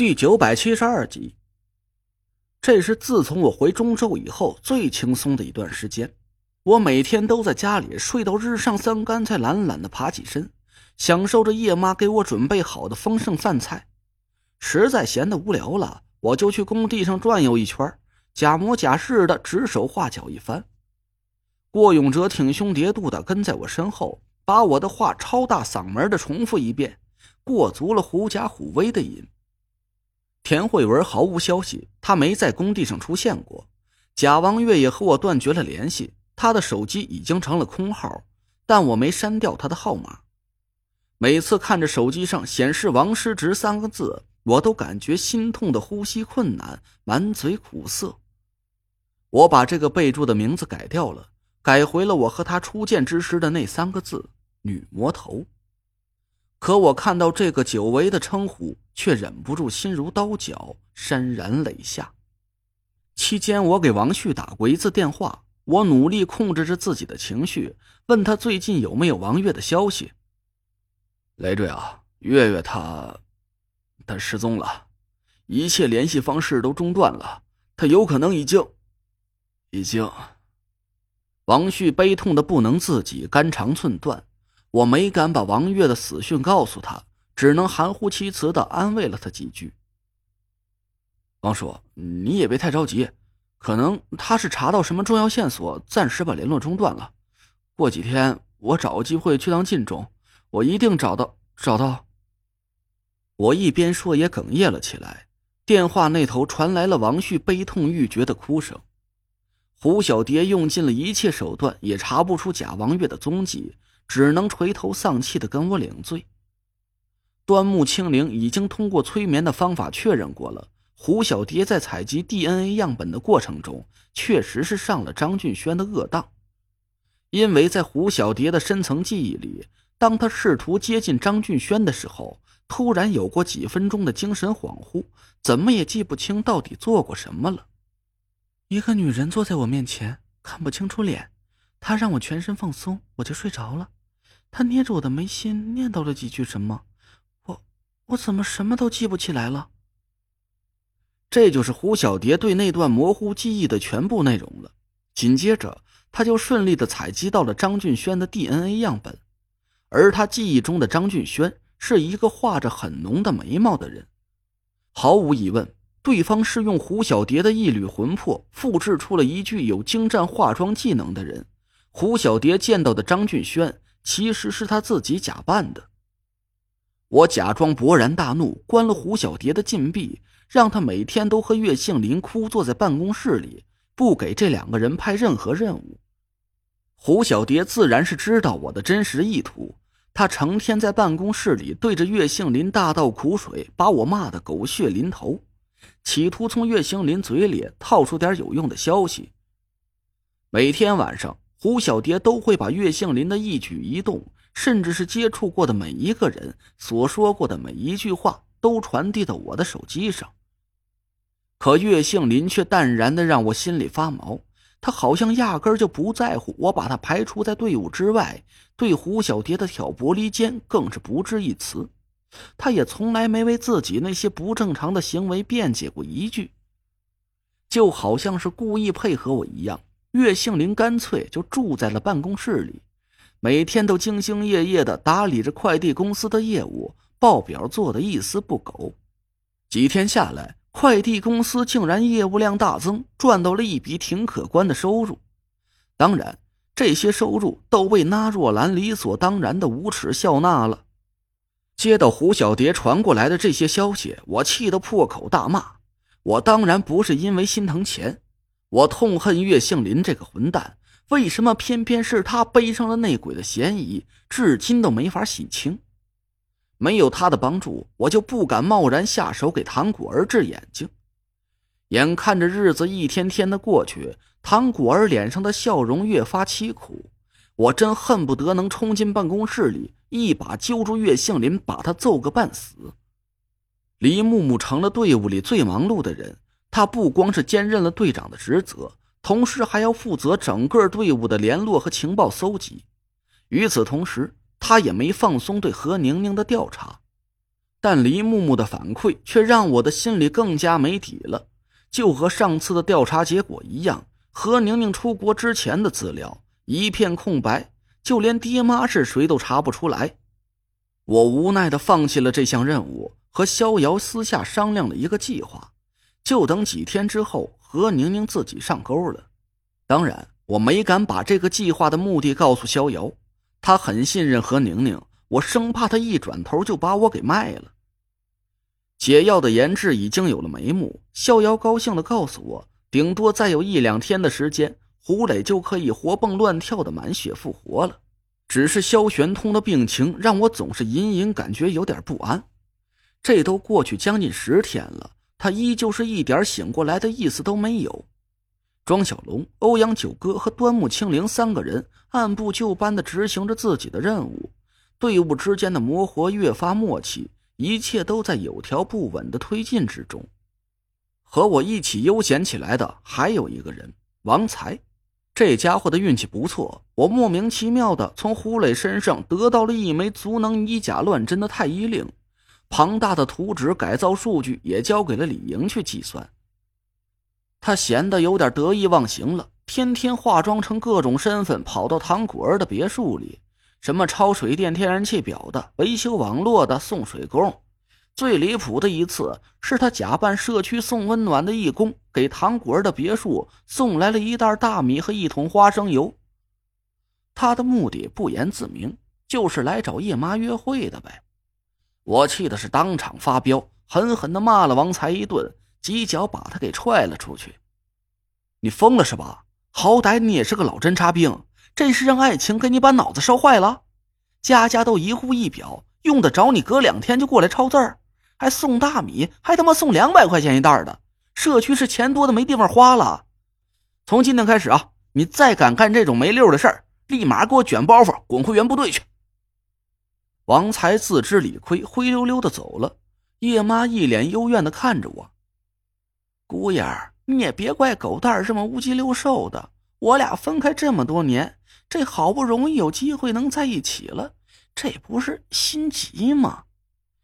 第九百七十二集。这是自从我回中州以后最轻松的一段时间。我每天都在家里睡到日上三竿，才懒懒的爬起身，享受着叶妈给我准备好的丰盛饭菜。实在闲得无聊了，我就去工地上转悠一圈，假模假式的指手画脚一番。郭永哲挺胸叠肚的跟在我身后，把我的话超大嗓门的重复一遍，过足了狐假虎威的瘾。田慧文毫无消息，他没在工地上出现过。贾王月也和我断绝了联系，他的手机已经成了空号，但我没删掉他的号码。每次看着手机上显示“王师侄”三个字，我都感觉心痛的呼吸困难，满嘴苦涩。我把这个备注的名字改掉了，改回了我和他初见之时的那三个字“女魔头”。可我看到这个久违的称呼。却忍不住心如刀绞，潸然泪下。期间，我给王旭打过一次电话，我努力控制着自己的情绪，问他最近有没有王月的消息。累赘啊，月月她，她失踪了，一切联系方式都中断了，她有可能已经，已经。王旭悲痛的不能自己，肝肠寸断。我没敢把王月的死讯告诉他。只能含糊其辞的安慰了他几句。王叔，你也别太着急，可能他是查到什么重要线索，暂时把联络中断了。过几天我找个机会去趟晋中，我一定找到找到。我一边说也哽咽了起来。电话那头传来了王旭悲痛欲绝的哭声。胡小蝶用尽了一切手段，也查不出贾王月的踪迹，只能垂头丧气的跟我领罪。端木清灵已经通过催眠的方法确认过了，胡小蝶在采集 DNA 样本的过程中，确实是上了张俊轩的恶当。因为在胡小蝶的深层记忆里，当他试图接近张俊轩的时候，突然有过几分钟的精神恍惚，怎么也记不清到底做过什么了。一个女人坐在我面前，看不清楚脸，她让我全身放松，我就睡着了。他捏着我的眉心，念叨了几句什么。我我怎么什么都记不起来了？这就是胡小蝶对那段模糊记忆的全部内容了。紧接着，他就顺利的采集到了张俊轩的 DNA 样本，而他记忆中的张俊轩是一个画着很浓的眉毛的人。毫无疑问，对方是用胡小蝶的一缕魂魄复制出了一具有精湛化妆技能的人。胡小蝶见到的张俊轩其实是他自己假扮的。我假装勃然大怒，关了胡小蝶的禁闭，让他每天都和岳杏林枯坐在办公室里，不给这两个人派任何任务。胡小蝶自然是知道我的真实意图，他成天在办公室里对着岳杏林大倒苦水，把我骂得狗血淋头，企图从岳杏林嘴里套出点有用的消息。每天晚上，胡小蝶都会把岳杏林的一举一动。甚至是接触过的每一个人所说过的每一句话，都传递到我的手机上。可岳杏林却淡然的让我心里发毛，他好像压根就不在乎我把他排除在队伍之外，对胡小蝶的挑拨离间更是不置一词。他也从来没为自己那些不正常的行为辩解过一句，就好像是故意配合我一样。岳杏林干脆就住在了办公室里。每天都兢兢业业的打理着快递公司的业务，报表做的一丝不苟。几天下来，快递公司竟然业务量大增，赚到了一笔挺可观的收入。当然，这些收入都被那若兰理所当然的无耻笑纳了。接到胡小蝶传过来的这些消息，我气得破口大骂。我当然不是因为心疼钱，我痛恨岳杏林这个混蛋。为什么偏偏是他背上了内鬼的嫌疑，至今都没法洗清？没有他的帮助，我就不敢贸然下手给唐果儿治眼睛。眼看着日子一天天的过去，唐果儿脸上的笑容越发凄苦，我真恨不得能冲进办公室里，一把揪住岳杏林，把他揍个半死。李木木成了队伍里最忙碌的人，他不光是兼任了队长的职责。同时还要负责整个队伍的联络和情报搜集。与此同时，他也没放松对何宁宁的调查。但黎木木的反馈却让我的心里更加没底了。就和上次的调查结果一样，何宁宁出国之前的资料一片空白，就连爹妈是谁都查不出来。我无奈的放弃了这项任务，和逍遥私下商量了一个计划，就等几天之后何宁宁自己上钩了。当然，我没敢把这个计划的目的告诉逍遥，他很信任何宁宁，我生怕他一转头就把我给卖了。解药的研制已经有了眉目，逍遥高兴的告诉我，顶多再有一两天的时间，胡磊就可以活蹦乱跳的满血复活了。只是萧玄通的病情让我总是隐隐感觉有点不安。这都过去将近十天了，他依旧是一点醒过来的意思都没有。庄小龙、欧阳九哥和端木清灵三个人按部就班的执行着自己的任务，队伍之间的磨合越发默契。一切都在有条不紊的推进之中。和我一起悠闲起来的还有一个人，王才。这家伙的运气不错，我莫名其妙的从胡磊身上得到了一枚足能以假乱真的太医令，庞大的图纸改造数据也交给了李莹去计算。他闲得有点得意忘形了，天天化妆成各种身份跑到唐果儿的别墅里。什么抄水电、天然气表的，维修网络的，送水工。最离谱的一次是他假扮社区送温暖的义工，给唐果儿的别墅送来了一袋大米和一桶花生油。他的目的不言自明，就是来找叶妈约会的呗。我气的是当场发飙，狠狠的骂了王才一顿，几脚把他给踹了出去。你疯了是吧？好歹你也是个老侦察兵。这是让爱情给你把脑子烧坏了？家家都一户一表，用得着你隔两天就过来抄字儿？还送大米，还他妈送两百块钱一袋的，社区是钱多的没地方花了。从今天开始啊，你再敢干这种没溜的事儿，立马给我卷包袱滚回原部队去。王才自知理亏，灰溜溜的走了。叶妈一脸幽怨的看着我，姑爷儿，你也别怪狗蛋儿这么乌鸡溜瘦的。我俩分开这么多年。这好不容易有机会能在一起了，这不是心急吗？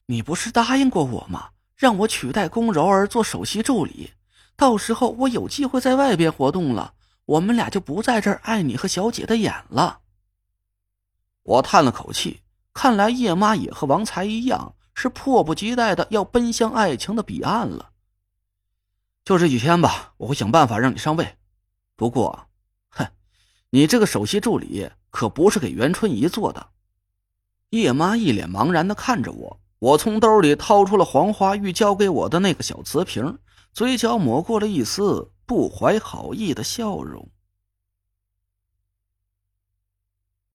你不是答应过我吗？让我取代龚柔儿做首席助理，到时候我有机会在外边活动了，我们俩就不在这碍你和小姐的眼了。我叹了口气，看来叶妈也和王才一样，是迫不及待的要奔向爱情的彼岸了。就这几天吧，我会想办法让你上位。不过。哼你这个首席助理可不是给袁春怡做的。叶妈一脸茫然的看着我，我从兜里掏出了黄花玉交给我的那个小瓷瓶，嘴角抹过了一丝不怀好意的笑容。